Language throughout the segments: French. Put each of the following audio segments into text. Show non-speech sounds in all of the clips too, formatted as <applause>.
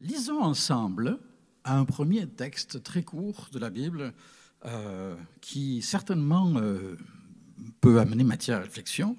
Lisons ensemble un premier texte très court de la Bible euh, qui certainement euh, peut amener matière à réflexion.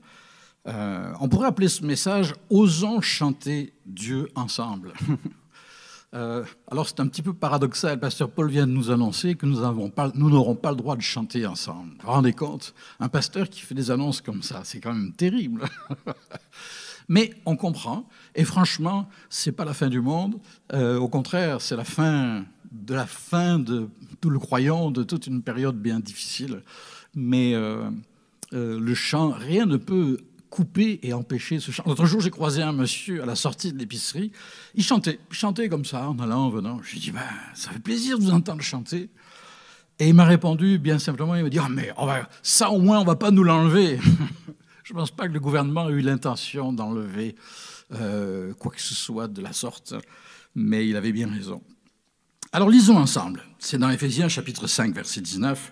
Euh, on pourrait appeler ce message Osons chanter Dieu ensemble. <laughs> alors c'est un petit peu paradoxal. Pasteur Paul vient de nous annoncer que nous n'aurons pas, pas, le droit de chanter ensemble. Vous vous rendez compte? Un pasteur qui fait des annonces comme ça, c'est quand même terrible. <laughs> Mais on comprend, et franchement, c'est pas la fin du monde. Euh, au contraire, c'est la fin de la fin de tout le croyant, de toute une période bien difficile. Mais euh, euh, le chant, rien ne peut couper et empêcher ce chant. L'autre jour, j'ai croisé un monsieur à la sortie de l'épicerie. Il chantait, il chantait comme ça, en allant, en venant. Je lui ai dit, ben, ça fait plaisir de vous entendre chanter. Et il m'a répondu bien simplement, il m'a dit, ah, mais ça au moins, on va pas nous l'enlever. <laughs> Je ne pense pas que le gouvernement ait eu l'intention d'enlever euh, quoi que ce soit de la sorte, mais il avait bien raison. Alors lisons ensemble. C'est dans Éphésiens chapitre 5, verset 19.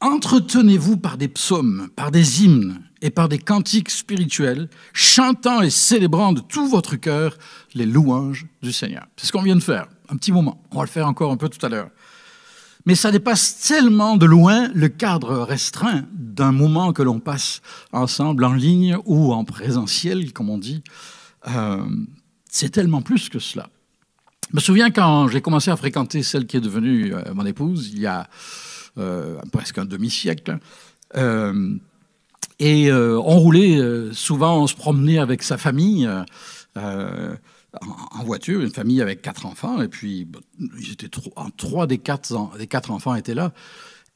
Entretenez-vous par des psaumes, par des hymnes et par des cantiques spirituels, chantant et célébrant de tout votre cœur les louanges du Seigneur. C'est ce qu'on vient de faire, un petit moment. On va le faire encore un peu tout à l'heure mais ça dépasse tellement de loin le cadre restreint d'un moment que l'on passe ensemble en ligne ou en présentiel, comme on dit. Euh, c'est tellement plus que cela. Je me souviens quand j'ai commencé à fréquenter celle qui est devenue euh, mon épouse, il y a euh, presque un demi-siècle. et on roulait, souvent on se promenait avec sa famille en voiture, une famille avec quatre enfants, et puis ils étaient trois, des, quatre, enfants étaient là.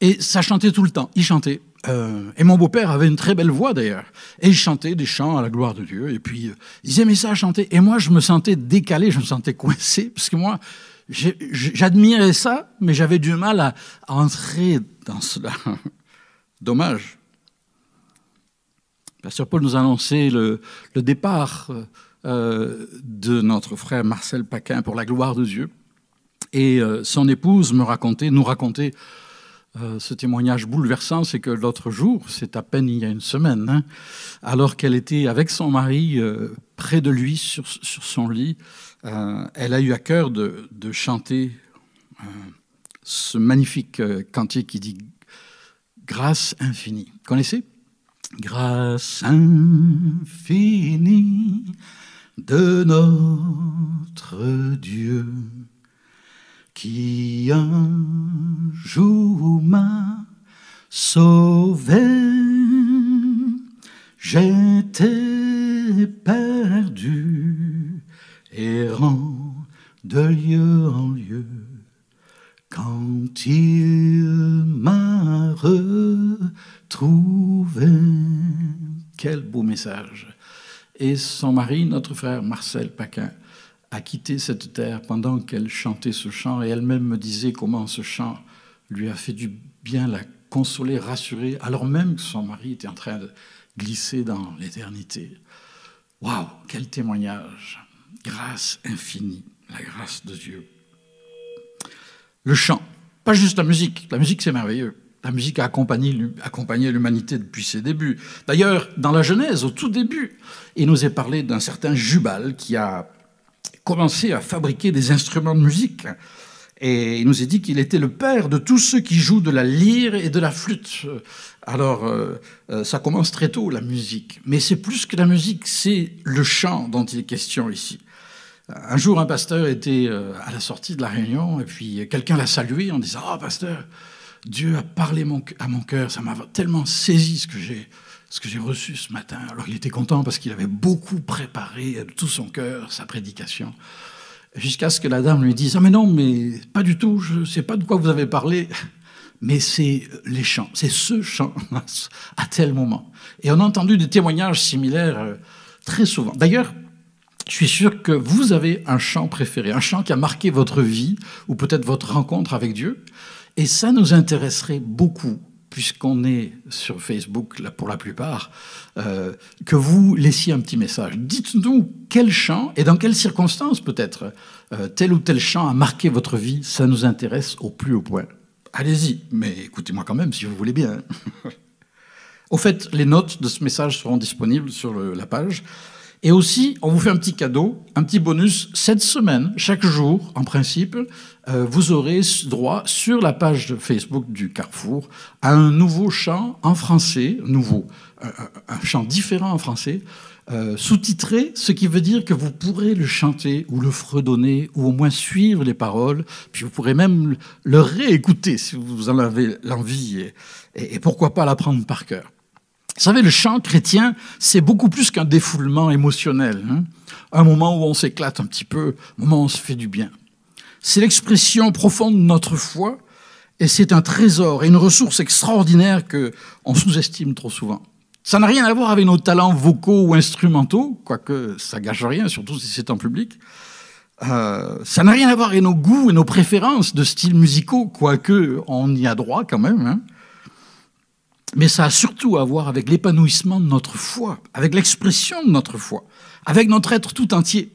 Et ça chantait tout le temps, ils chantaient. Euh, et mon beau-père avait une très belle voix d'ailleurs. Et il chantait des chants à la gloire de Dieu. Et puis euh, ils aimaient ça chanter. Et moi, je me sentais décalé, je me sentais coincé, parce que moi, j'admirais ça, mais j'avais du mal à, entrer dans cela. <laughs> Dommage. Pasteur Paul nous a annoncé le, le départ euh, euh, de notre frère Marcel Paquin pour la gloire de Dieu. Et euh, son épouse me racontait, nous racontait euh, ce témoignage bouleversant, c'est que l'autre jour, c'est à peine il y a une semaine, hein, alors qu'elle était avec son mari près de lui sur, son lit, elle a eu à cœur de, de chanter ce magnifique cantique qui dit Grâce infinie. Connaissez Grâce infinie de notre Dieu qui un jour m'a sauvé. J'étais perdu, errant de lieu en lieu, quand il m'a retrouvé. Quel beau message! Et son mari, notre frère Marcel Paquin, a quitté cette terre pendant qu'elle chantait ce chant et elle-même me disait comment ce chant lui a fait du bien, la consoler, rassurer, alors même que son mari était en train de glisser dans l'éternité. Waouh, quel témoignage Grâce infinie, la grâce de Dieu. Le chant, pas juste la musique, la musique c'est merveilleux. La musique a accompagné, l'humanité depuis ses débuts. D'ailleurs, dans la Genèse, au tout début, il nous est parlé d'un certain Jubal qui a commencé à fabriquer des instruments de musique. Et il nous est dit qu'il était le père de tous ceux qui jouent de la lyre et de la flûte. Alors, euh, euh, ça commence très tôt, la musique. Mais c'est plus que la musique, c'est le chant dont il est question ici. Un jour, un pasteur était euh, à la sortie de la réunion, et puis quelqu'un l'a salué en disant Ah, oh, pasteur, Dieu a parlé à mon cœur, ça m'a tellement saisi ce que j'ai ce que j'ai reçu ce matin. Alors il était content parce qu'il avait beaucoup préparé de tout son cœur sa prédication. Jusqu'à ce que la dame lui dise Ah, mais non, mais pas du tout, je ne sais pas de quoi vous avez parlé. Mais c'est les chants, c'est ce chant <laughs> à tel moment. Et on a entendu des témoignages similaires euh, très souvent. D'ailleurs, je suis sûr que vous avez un chant préféré, un chant qui a marqué votre vie ou peut-être votre rencontre avec Dieu. Et ça nous intéresserait beaucoup, puisqu'on est sur Facebook là, pour la plupart, euh, que vous laissiez un petit message. Dites-nous quel chant et dans quelles circonstances peut-être euh, tel ou tel chant a marqué votre vie. Ça nous intéresse au plus haut point. Allez-y, mais écoutez-moi quand même si vous voulez bien. <laughs> au fait, les notes de ce message seront disponibles sur la page. Et aussi, on vous fait un petit cadeau, un petit bonus. Cette semaine, chaque jour, en principe, euh, vous aurez droit sur la page Facebook du Carrefour à un nouveau chant en français, nouveau, un, chant différent en français, euh, sous-titré, ce qui veut dire que vous pourrez le chanter ou le fredonner ou au moins suivre les paroles, puis vous pourrez même le réécouter si vous en avez l'envie et, et pourquoi pas l'apprendre par cœur. Vous savez, le chant chrétien, c'est beaucoup plus qu'un défoulement émotionnel. Hein. un moment où on s'éclate un petit peu, un moment où on se fait du bien. C'est l'expression profonde de notre foi et c'est un trésor et une ressource extraordinaire que on sous-estime trop souvent. Ça n'a rien à voir avec nos talents vocaux ou instrumentaux, quoique ça gâche rien, surtout si c'est en public. Euh, ça n'a rien à voir avec nos goûts et nos préférences de styles musicaux, quoique on y a droit quand même. Hein mais ça a surtout à voir avec l'épanouissement de notre foi, avec l'expression de notre foi, avec notre être tout entier.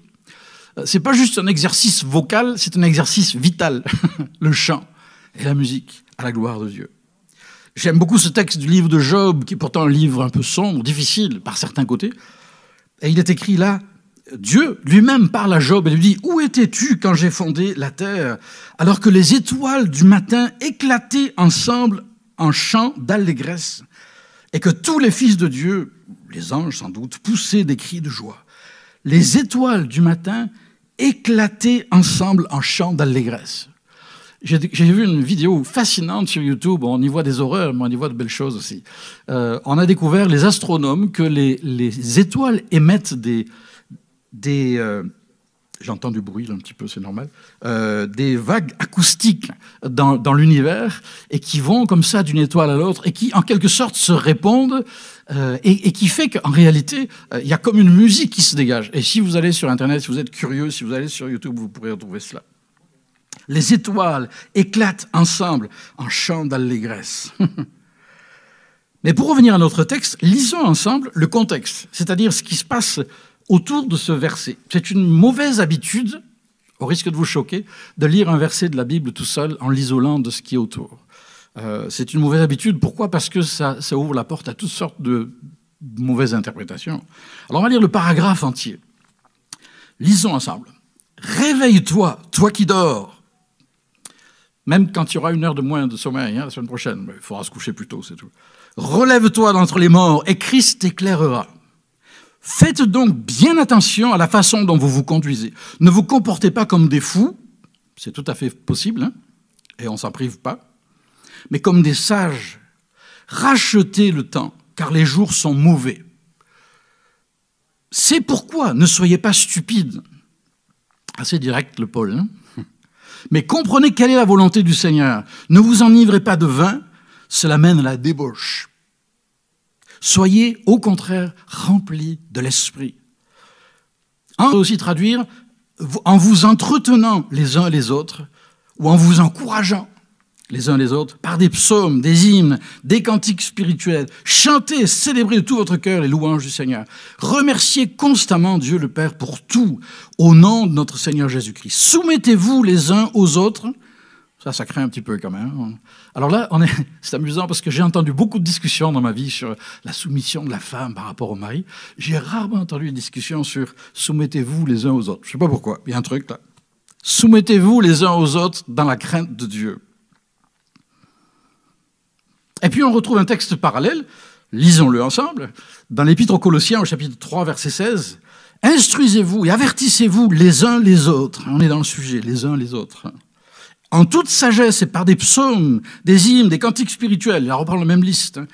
Euh, c'est pas juste un exercice vocal, c'est un exercice vital, <laughs> le chant et la musique à la gloire de Dieu. J'aime beaucoup ce texte du livre de Job, qui est pourtant un livre un peu sombre, difficile par certains côtés. Et il est écrit là, Dieu lui-même parle à Job et lui dit, Où étais-tu quand j'ai fondé la terre, alors que les étoiles du matin éclataient ensemble en chant d'allégresse, et que tous les fils de Dieu, les anges sans doute, poussaient des cris de joie. Les étoiles du matin éclataient ensemble en chant d'allégresse. J'ai vu une vidéo fascinante sur YouTube, on y voit des horreurs, mais on y voit de belles choses aussi. Euh, on a découvert, les astronomes, que les, les étoiles émettent des, des, euh, j'entends du bruit un petit peu, c'est normal, euh, des vagues acoustiques dans, l'univers et qui vont comme ça d'une étoile à l'autre et qui en quelque sorte se répondent euh, et, et, qui fait qu'en réalité, euh, il y a comme une musique qui se dégage. Et si vous allez sur Internet, si vous êtes curieux, si vous allez sur YouTube, vous pourrez retrouver cela. Les étoiles éclatent ensemble en chant d'allégresse. <laughs> Mais pour revenir à notre texte, lisons ensemble le contexte, c'est-à-dire ce qui se passe autour de ce verset. C'est une mauvaise habitude, au risque de vous choquer, de lire un verset de la Bible tout seul en l'isolant de ce qui est autour. Euh, c'est une mauvaise habitude. Pourquoi? Parce que ça, ça, ouvre la porte à toutes sortes de mauvaises interprétations. Alors on va lire le paragraphe entier. Lisons ensemble. Réveille-toi, toi qui dors. Même quand il y aura une heure de moins de sommeil hein, la semaine prochaine, il faudra se coucher plus tôt, c'est tout. Relève-toi d'entre les morts et Christ t'éclairera. Faites donc bien attention à la façon dont vous vous conduisez. Ne vous comportez pas comme des fous, c'est tout à fait possible, hein, et on s'en prive pas, mais comme des sages. Rachetez le temps, car les jours sont mauvais. C'est pourquoi ne soyez pas stupides. Assez direct le Paul. Hein <laughs> mais comprenez quelle est la volonté du Seigneur. Ne vous enivrez pas de vin, cela mène à la débauche. Soyez au contraire remplis de l'Esprit. On peut aussi traduire en vous entretenant les uns les autres ou en vous encourageant les uns les autres par des psaumes, des hymnes, des cantiques spirituels. Chantez, célébrez de tout votre cœur les louanges du Seigneur. Remerciez constamment Dieu le Père pour tout au nom de notre Seigneur Jésus-Christ. Soumettez-vous les uns aux autres ça, ça craint un petit peu quand même. Alors là, <laughs> c'est amusant parce que j'ai entendu beaucoup de discussions dans ma vie sur la soumission de la femme par rapport au mari. J'ai rarement entendu une discussion sur soumettez-vous les uns aux autres. Je ne sais pas pourquoi. Il y a un truc là. Soumettez-vous les uns aux autres dans la crainte de Dieu. Et puis on retrouve un texte parallèle, lisons-le ensemble, dans l'Épître aux Colossiens au chapitre 3, verset 16. Instruisez-vous et avertissez-vous les uns les autres. On est dans le sujet, les uns les autres en toute sagesse et par des psaumes, des hymnes, des cantiques spirituels, il reprend la même liste. Hein.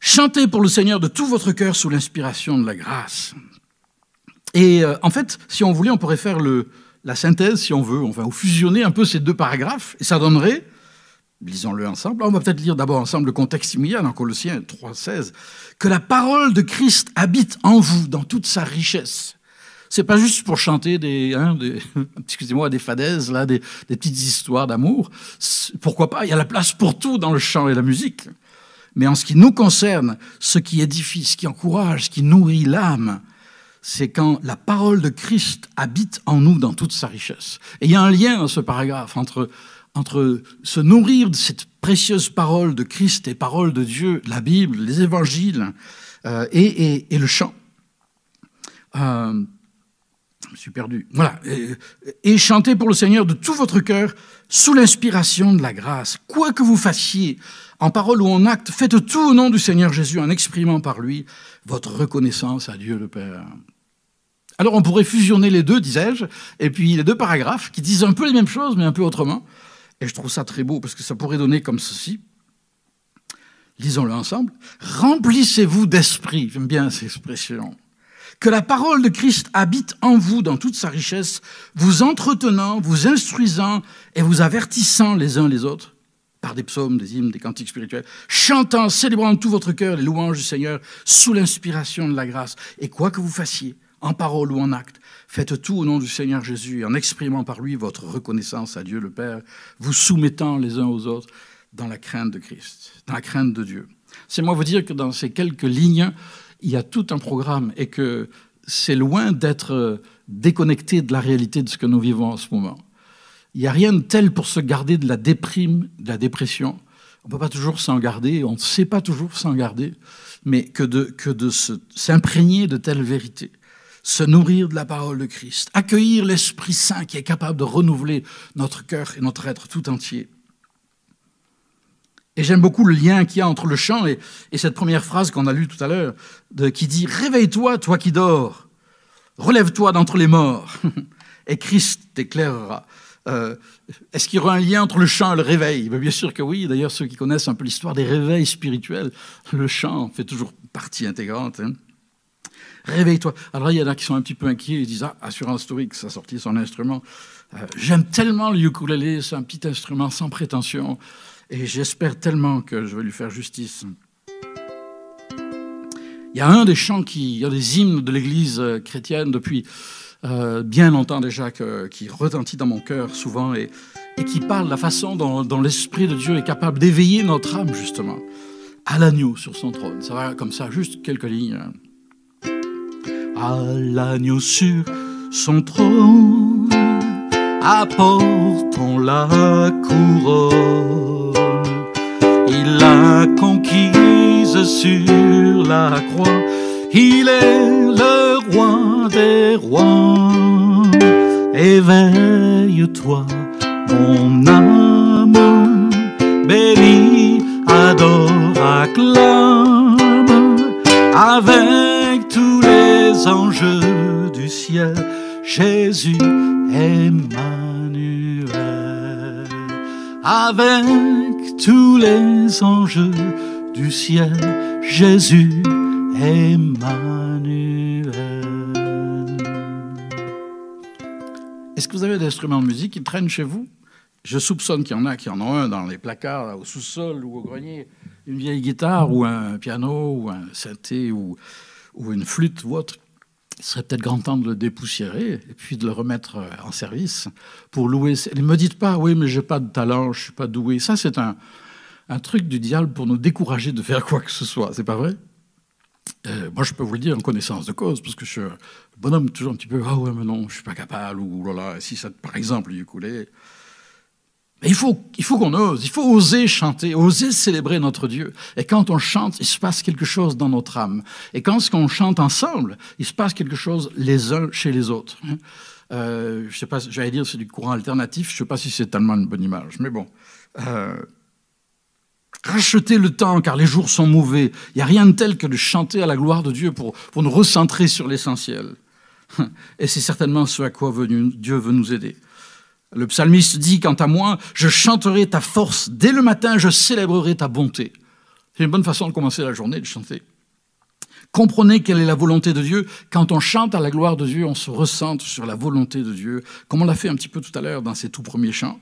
Chantez pour le Seigneur de tout votre cœur sous l'inspiration de la grâce. Et euh, en fait, si on voulait, on pourrait faire le, la synthèse, si on veut, enfin, fusionner un peu ces deux paragraphes, et ça donnerait, lisons-le ensemble, on va peut-être lire d'abord ensemble le contexte immédiat dans Colossiens 3.16, que la parole de Christ habite en vous dans toute sa richesse c'est pas juste pour chanter des, hein, <laughs> excusez-moi, des fadaises, là, des, petites histoires d'amour. Pourquoi pas? Il y a la place pour tout dans le chant et la musique. Mais en ce qui nous concerne, ce qui édifie, ce qui encourage, ce qui nourrit l'âme, c'est quand la parole de Christ habite en nous dans toute sa richesse. Et il y a un lien dans ce paragraphe entre, entre se nourrir de cette précieuse parole de Christ et parole de Dieu, la Bible, les évangiles, euh, et, et, le chant. Euh, me suis perdu. Voilà. Et, chantez pour le Seigneur de tout votre cœur, sous l'inspiration de la grâce. Quoi que vous fassiez, en parole ou en acte, faites tout au nom du Seigneur Jésus, en exprimant par lui votre reconnaissance à Dieu le Père. Alors on pourrait fusionner les deux, disais-je, et puis les deux paragraphes qui disent un peu les mêmes choses, mais un peu autrement. Et je trouve ça très beau, parce que ça pourrait donner comme ceci. Lisons-le ensemble. Remplissez-vous d'esprit. J'aime bien cette expression que la parole de Christ habite en vous dans toute sa richesse, vous entretenant, vous instruisant et vous avertissant les uns les autres par des psaumes, des hymnes, des cantiques spirituels, chantant, célébrant de tout votre cœur les louanges du Seigneur sous l'inspiration de la grâce. Et quoi que vous fassiez, en parole ou en acte, faites tout au nom du Seigneur Jésus, en exprimant par lui votre reconnaissance à Dieu le Père, vous soumettant les uns aux autres dans la crainte de Christ, dans la crainte de Dieu. C'est moi vous dire que dans ces quelques lignes, il y a tout un programme et que c'est loin d'être déconnecté de la réalité de ce que nous vivons en ce moment. Il n'y a rien de tel pour se garder de la déprime, de la dépression. On ne peut pas toujours s'en garder, on ne sait pas toujours s'en garder, mais que de, que de s'imprégner de telles vérités, se nourrir de la parole de Christ, accueillir l'Esprit Saint qui est capable de renouveler notre cœur et notre être tout entier. Et j'aime beaucoup le lien qu'il y a entre le chant et, cette première phrase qu'on a lue tout à l'heure, qui dit Réveille-toi, toi qui dors, relève-toi d'entre les morts, <laughs> et Christ t'éclairera. Euh, est-ce qu'il y aura un lien entre le chant et le réveil? Bien sûr que oui. D'ailleurs, ceux qui connaissent un peu l'histoire des réveils spirituels, le chant fait toujours partie intégrante. Hein. Réveille-toi. Alors, il y en a qui sont un petit peu inquiets. Ils disent Ah, Assurance Historique, ça a sorti son instrument. Euh, j'aime tellement le ukulélé, c'est un petit instrument sans prétention. Et j'espère tellement que je vais lui faire justice. Il y a un des chants, qui, il y a des hymnes de l'Église chrétienne depuis euh, bien longtemps déjà qui retentit dans mon cœur souvent et, qui parle de la façon dont l'Esprit de Dieu est capable d'éveiller notre âme justement à l'agneau sur son trône. Ça va comme ça, juste quelques lignes. À l'agneau sur son trône, apportons la couronne il l'a conquise sur la croix. Il est le roi des rois. Éveille-toi, mon âme, bénis, adore, acclame, avec tous les anges du ciel, Jésus Emmanuel. Avec tous les anges du ciel, Jésus Emmanuel. Est-ce que vous avez des instruments de musique qui traînent chez vous? Je soupçonne qu'il y en a qui en ont un dans les placards, au sous-sol ou au grenier. Une vieille guitare ou un piano ou un synthé ou, ou une flûte ou autre. Il serait peut-être grand temps de le dépoussiérer et puis de le remettre euh, en service pour louer. Ne me dites pas, oui, mais j'ai pas de talent, je suis pas doué. Ça, c'est un, truc du diable pour nous décourager de faire <laughs> quoi que ce soit. C'est pas vrai? Euh, Moi, je peux vous le dire en connaissance de cause, parce que je suis un bonhomme toujours un petit peu, ah ouais, mais non, je suis pas capable, ou voilà, si ça, par exemple, le ukulélé. Mais il faut, il faut qu'on ose, il faut oser chanter, oser célébrer notre Dieu. Et quand on chante, il se passe quelque chose dans notre âme. Et quand qu'on chante ensemble, il se passe quelque chose les uns chez les autres. Hein. Euh, je sais pas, j'allais dire c'est du courant alternatif. Je sais pas si c'est tellement une bonne image, mais bon. Euh, racheter le temps car les jours sont mauvais. Il n'y a rien de tel que de chanter à la gloire de Dieu pour, pour nous recentrer sur l'essentiel. <laughs> Et c'est certainement ce à quoi Dieu veut nous aider. Le psalmiste dit, quant à moi, je chanterai ta force. Dès le matin, je célébrerai ta bonté. C'est une bonne façon de commencer la journée, de chanter. Comprenez quelle est la volonté de Dieu. Quand on chante à la gloire de Dieu, on se ressente sur la volonté de Dieu, comme on l'a fait un petit peu tout à l'heure dans ces tout premiers chants.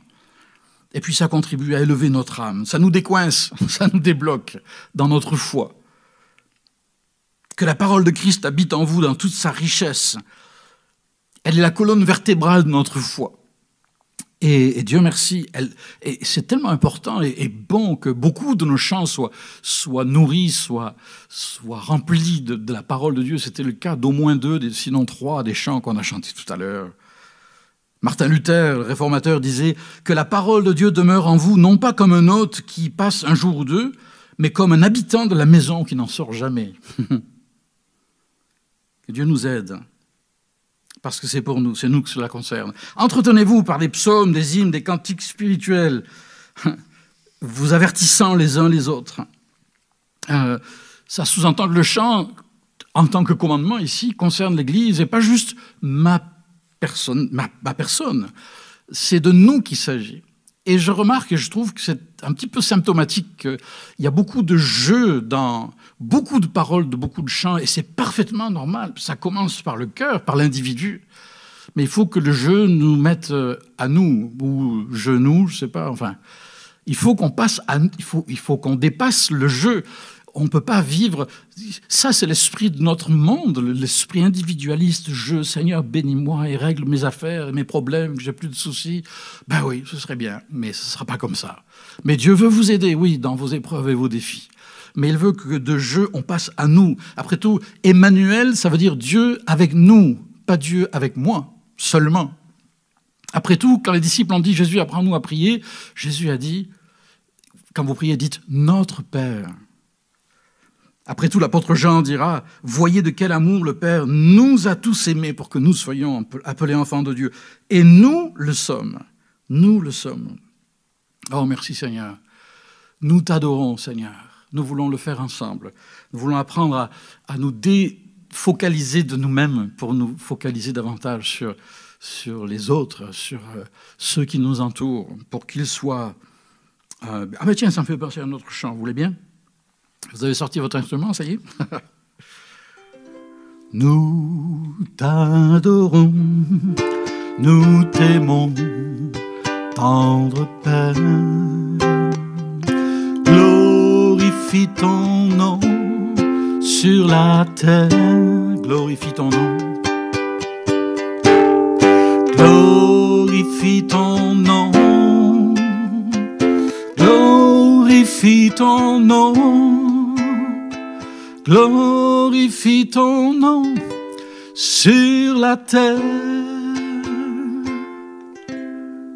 Et puis ça contribue à élever notre âme. Ça nous décoince, <laughs> ça nous débloque dans notre foi. Que la parole de Christ habite en vous dans toute sa richesse. Elle est la colonne vertébrale de notre foi. Et, Dieu merci, c'est tellement important et, bon que beaucoup de nos chants soient, nourris, soient, remplis de, de, la parole de Dieu. C'était le cas d'au moins deux, sinon trois des chants qu'on a chantés tout à l'heure. Martin Luther, le réformateur, disait que la parole de Dieu demeure en vous non pas comme un hôte qui passe un jour ou deux, mais comme un habitant de la maison qui n'en sort jamais. <laughs> que Dieu nous aide parce que c'est pour nous, c'est nous que cela concerne. Entretenez-vous par des psaumes, des hymnes, des cantiques spirituels, <laughs> vous avertissant les uns les autres. Euh, ça sous-entend le chant, en tant que commandement ici, concerne l'Église et pas juste ma personne. Ma, personne. C'est de nous qu'il s'agit. Et je remarque et je trouve que c'est un petit peu symptomatique qu'il y a beaucoup de jeux dans beaucoup de paroles, de beaucoup de chants, et c'est parfaitement normal. Ça commence par le cœur, par l'individu. Mais il faut que le jeu nous mette euh, à nous, ou genoux, je sais pas, enfin. Il faut qu'on passe il faut, il faut qu'on dépasse le jeu on ne peut pas vivre. Ça, c'est l'esprit de notre monde, l'esprit individualiste. Je, Seigneur, bénis-moi et règle mes affaires, mes problèmes, j'ai plus de soucis. Ben oui, ce serait bien, mais ce ne sera pas comme ça. Mais Dieu veut vous aider, oui, dans vos épreuves et vos défis. Mais il veut que de jeu, on passe à nous. Après tout, Emmanuel, ça veut dire Dieu avec nous, pas Dieu avec moi seulement. Après tout, quand les disciples ont dit Jésus, apprends-nous à prier, Jésus a dit, quand vous priez, dites Notre Père. Après tout, l'apôtre Jean dira, Voyez de quel amour le Père nous a tous aimés pour que nous soyons appelés enfants de Dieu. Et nous le sommes. Nous le sommes. Oh, merci Seigneur. Nous t'adorons, Seigneur. Nous voulons le faire ensemble. Nous voulons apprendre à, à nous défocaliser de nous-mêmes pour nous focaliser davantage sur, sur les autres, sur euh, ceux qui nous entourent, pour qu'ils soient... Euh, ah ben tiens, ça me fait penser à un autre chant, vous voulez bien? Vous avez sorti votre instrument, ça y est <laughs> Nous t'adorons, nous t'aimons, tendre Père. Glorifie ton nom sur la terre, glorifie ton nom. Glorifie ton nom, glorifie ton nom glorifie ton nom sur la terre.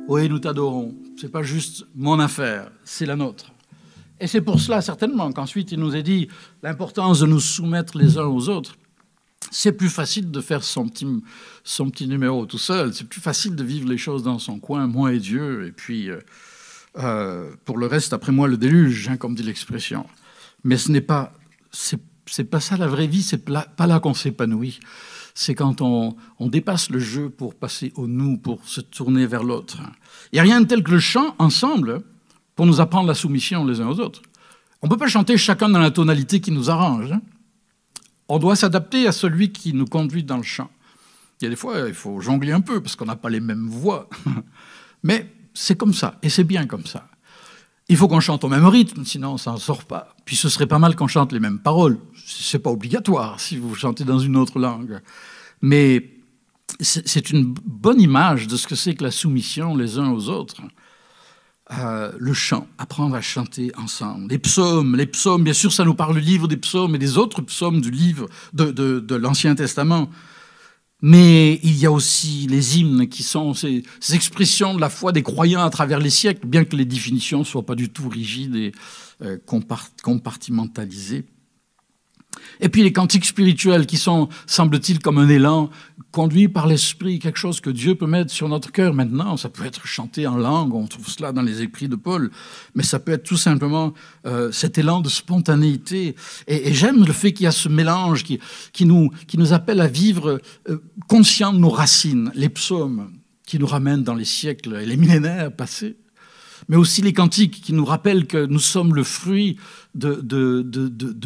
Oui, nous t'adorons. C'est pas juste mon affaire, c'est la nôtre. Et c'est pour cela, certainement, qu'ensuite il nous est dit l'importance de nous soumettre les uns aux autres. C'est plus facile de faire son petit, son petit numéro tout seul. C'est plus facile de vivre les choses dans son coin, moi et Dieu. Et puis, euh, euh, pour le reste, après moi, le déluge, hein, comme dit l'expression. Mais ce n'est pas, c'est pas ça la vraie vie, c'est pas là qu'on s'épanouit. C'est quand on, dépasse le jeu pour passer au nous, pour se tourner vers l'autre. Il n'y a rien de tel que le chant ensemble pour nous apprendre la soumission les uns aux autres. On ne peut pas chanter chacun dans la tonalité qui nous arrange. Hein. On doit s'adapter à celui qui nous conduit dans le chant. Il y a des fois, il faut jongler un peu parce qu'on n'a pas les mêmes voix. <laughs> Mais c'est comme ça, et c'est bien comme ça. Il faut qu'on chante au même rythme, sinon on s'en sort pas. Puis ce serait pas mal qu'on chante les mêmes paroles. C'est pas obligatoire si vous chantez dans une autre langue. Mais c'est une bonne image de ce que c'est que la soumission les uns aux autres. Euh, le chant, apprendre à chanter ensemble. Les psaumes, les psaumes, bien sûr, ça nous parle du livre des psaumes et des autres psaumes du livre de l'Ancien Testament. Mais il y a aussi les hymnes qui sont ces, expressions de la foi des croyants à travers les siècles, bien que les définitions ne soient pas du tout rigides et euh, compartimentalisées. Et puis les cantiques spirituels qui sont, semble-t-il, comme un élan conduit par l'esprit, quelque chose que Dieu peut mettre sur notre cœur maintenant. Ça peut être chanté en langue, on trouve cela dans les écrits de Paul, mais ça peut être tout simplement euh, cet élan de spontanéité. Et, j'aime le fait qu'il y a ce mélange qui, nous appelle à vivre euh, conscient de nos racines, les psaumes qui nous ramènent dans les siècles et les millénaires passés mais aussi les cantiques qui nous rappellent que nous sommes le fruit de,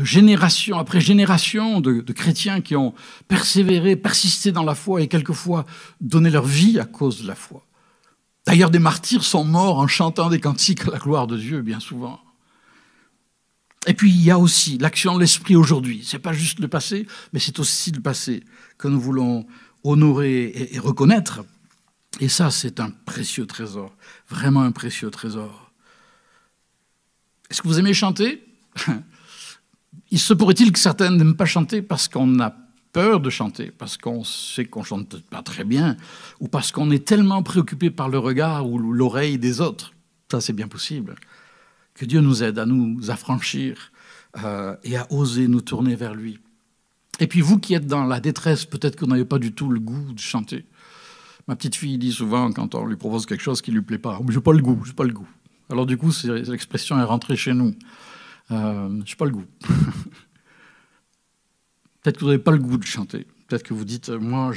génération après génération de, chrétiens qui ont persévéré, persisté dans la foi et quelquefois donné leur vie à cause de la foi. D'ailleurs, des martyrs sont morts en chantant des cantiques à la gloire de Dieu, bien souvent. Et puis, il y a aussi l'action de l'esprit aujourd'hui. Ce n'est pas juste le passé, mais c'est aussi le passé que nous voulons honorer et reconnaître et ça, c'est un précieux trésor, vraiment un précieux trésor. Est-ce que vous aimez chanter? <laughs> Il se pourrait-il que certains n'aiment pas chanter parce qu'on a peur de chanter, parce qu'on sait qu'on chante pas très bien, ou parce qu'on est tellement préoccupé par le regard ou l'oreille des autres? Ça, c'est bien possible. Que Dieu nous aide à nous affranchir euh, et à oser nous tourner vers lui. Et puis vous qui êtes dans la détresse, peut-être que vous n'avez pas du tout le goût de chanter. Ma petite fille dit souvent, quand on lui propose quelque chose qui lui plaît pas, je n'ai pas le goût, je pas le goût. Alors du coup, l'expression est rentrée chez nous. Euh, je n'ai pas le goût. <laughs> Peut-être que vous n'avez pas le goût de chanter. Peut-être que vous dites, moi,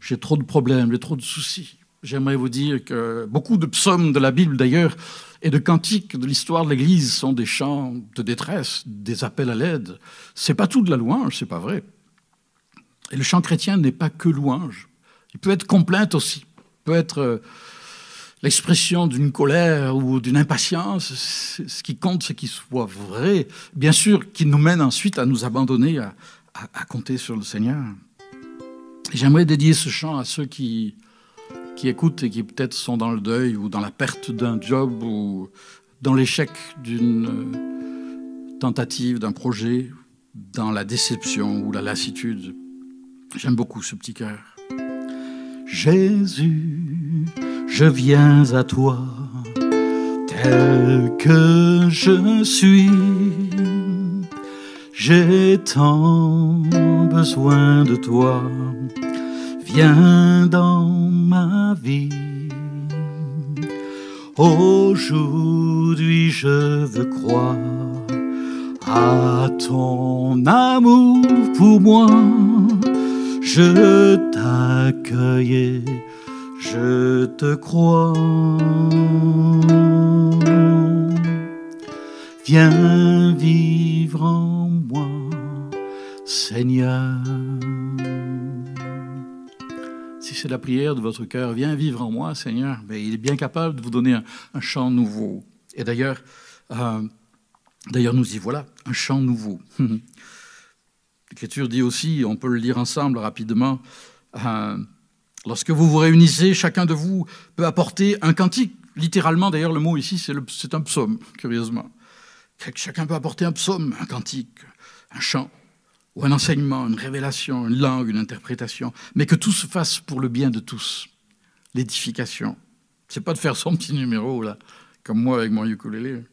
j'ai trop de problèmes, j'ai trop de soucis. J'aimerais vous dire que beaucoup de psaumes de la Bible, d'ailleurs, et de cantiques de l'histoire de l'Église sont des chants de détresse, des appels à l'aide. C'est pas tout de la louange, c'est pas vrai. Et le chant chrétien n'est pas que louange. Il peut être complainte aussi. Il peut être euh, l'expression d'une colère ou d'une impatience. Ce qui compte, c'est qu'il soit vrai. Bien sûr, qu'il nous mène ensuite à nous abandonner, à, compter sur le Seigneur. J'aimerais dédier ce chant à ceux qui, qui écoutent et qui peut-être sont dans le deuil ou dans la perte d'un job ou dans l'échec d'une euh, tentative, d'un projet, dans la déception ou la lassitude. J'aime beaucoup ce petit cœur. Jésus, je viens à toi tel que je suis. J'ai tant besoin de toi viens dans ma vie. Aujourd'hui je veux croire à ton amour pour moi. Je t'accueille, je te crois. Viens vivre en moi, Seigneur c'est la prière de votre cœur, viens vivre en moi, Seigneur, mais il est bien capable de vous donner un, chant nouveau. Et d'ailleurs, euh, d'ailleurs, nous y voilà, un chant nouveau. <laughs> L'Écriture dit aussi, on peut le lire ensemble rapidement, euh, lorsque vous vous réunissez, chacun de vous peut apporter un cantique. Littéralement, d'ailleurs, le mot ici, c'est un psaume, curieusement. Chacun peut apporter un psaume, un cantique, un chant ou un enseignement, une révélation, une langue, une interprétation, mais que tout se fasse pour le bien de tous. L'édification. C'est pas de faire son petit numéro, là, comme moi avec mon ukulélé.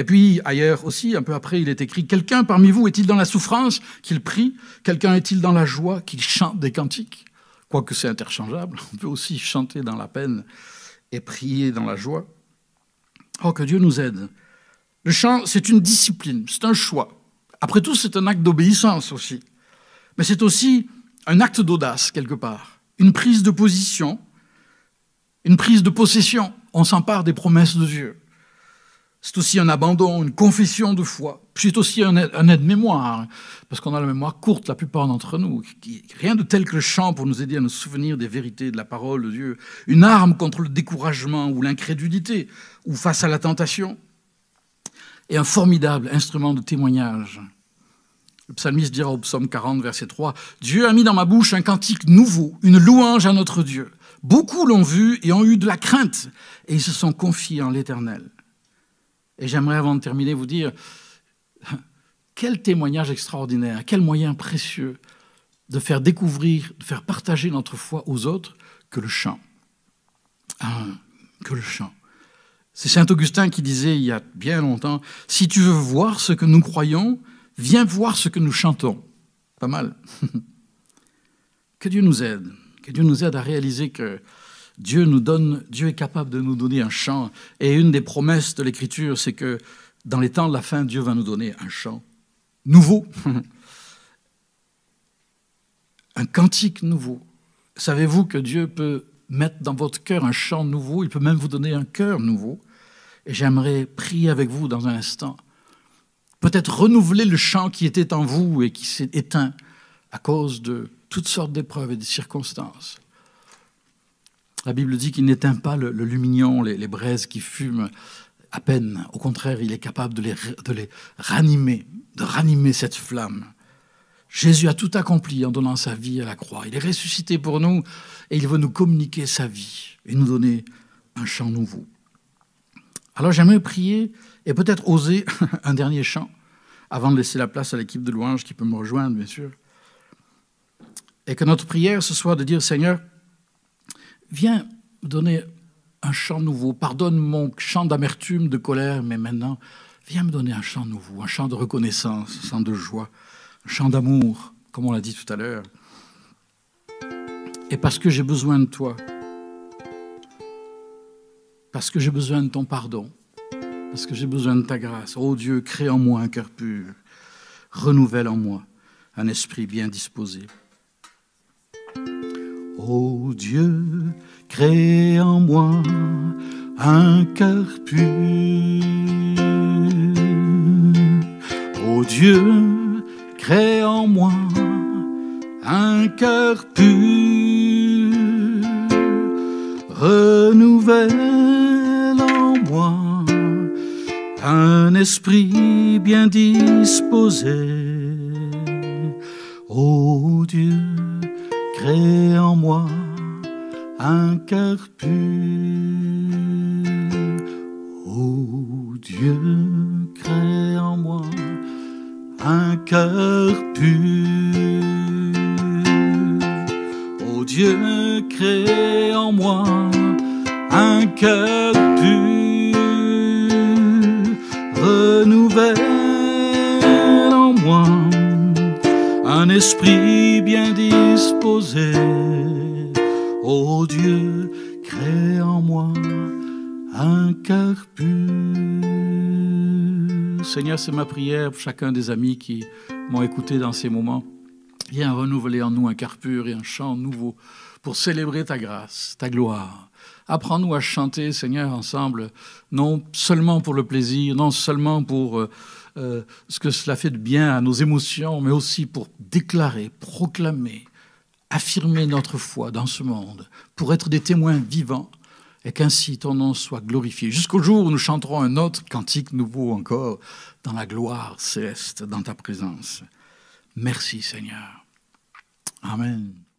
Et puis, ailleurs aussi, un peu après, il est écrit Quelqu'un parmi vous est-il dans la souffrance qu'il prie? Quelqu'un est-il dans la joie qu'il chante des cantiques? Quoique c'est interchangeable, on peut aussi chanter dans la peine et prier dans la joie. Oh, que Dieu nous aide. Le chant, c'est une discipline, c'est un choix. Après tout, c'est un acte d'obéissance aussi. Mais c'est aussi un acte d'audace, quelque part. Une prise de position, une prise de possession. On s'empare des promesses de Dieu. C'est aussi un abandon, une confession de foi. C'est aussi un aide-mémoire, parce qu'on a la mémoire courte, la plupart d'entre nous. Rien de tel que le chant pour nous aider à nous souvenir des vérités de la parole de Dieu. Une arme contre le découragement ou l'incrédulité, ou face à la tentation et un formidable instrument de témoignage. Le psalmiste dira au psaume 40, verset 3, Dieu a mis dans ma bouche un cantique nouveau, une louange à notre Dieu. Beaucoup l'ont vu et ont eu de la crainte, et ils se sont confiés en l'Éternel. Et j'aimerais, avant de terminer, vous dire, <laughs> quel témoignage extraordinaire, quel moyen précieux de faire découvrir, de faire partager notre foi aux autres que le chant. Ah, que le chant. C'est Saint Augustin qui disait il y a bien longtemps, si tu veux voir ce que nous croyons, viens voir ce que nous chantons. Pas mal. <laughs> que Dieu nous aide, que Dieu nous aide à réaliser que Dieu nous donne, Dieu est capable de nous donner un chant. Et une des promesses de l'Écriture, c'est que dans les temps de la fin, Dieu va nous donner un chant nouveau, <laughs> un cantique nouveau. Savez-vous que Dieu peut mettre dans votre cœur un chant nouveau, il peut même vous donner un cœur nouveau. Et j'aimerais prier avec vous dans un instant. Peut-être renouveler le chant qui était en vous et qui s'est éteint à cause de toutes sortes d'épreuves et de circonstances. La Bible dit qu'il n'éteint pas le, lumignon, les, braises qui fument à peine. Au contraire, il est capable de les, de les ranimer, de ranimer cette flamme. Jésus a tout accompli en donnant sa vie à la croix. Il est ressuscité pour nous et il veut nous communiquer sa vie et nous donner un chant nouveau. Alors j'aimerais prier et peut-être oser <laughs> un dernier chant avant de laisser la place à l'équipe de louange qui peut me rejoindre, bien sûr. Et que notre prière, ce soit de dire, Seigneur, viens me donner un chant nouveau. Pardonne mon chant d'amertume, de colère, mais maintenant, viens me donner un chant nouveau, un chant de reconnaissance, un chant de joie, un chant d'amour, comme on l'a dit tout à l'heure. Et parce que j'ai besoin de toi, parce que j'ai besoin de ton pardon, parce que j'ai besoin de ta grâce. Oh Dieu, crée en moi un cœur pur, renouvelle en moi un esprit bien disposé. Oh Dieu, crée en moi un cœur pur. Oh Dieu, crée en moi un cœur pur. Renouvelle en moi un esprit bien disposé. Oh Dieu, crée en moi un cœur pur. Oh Dieu, crée en moi un cœur pur. Oh Dieu, crée en moi un cœur pur. Renouvelle en moi un esprit bien disposé. Oh Dieu, crée en moi un cœur pur. Seigneur, c'est ma prière pour chacun des amis qui m'ont écouté dans ces moments. Viens renouveler en nous un cœur pur et un chant nouveau pour célébrer ta grâce, ta gloire. Apprends-nous à chanter, Seigneur, ensemble, non seulement pour le plaisir, non seulement pour euh, euh, ce que cela fait de bien à nos émotions, mais aussi pour déclarer, proclamer, affirmer notre foi dans ce monde, pour être des témoins vivants et qu'ainsi ton nom soit glorifié, jusqu'au jour où nous chanterons un autre cantique nouveau encore dans la gloire céleste, dans ta présence. Merci Seigneur. Amen.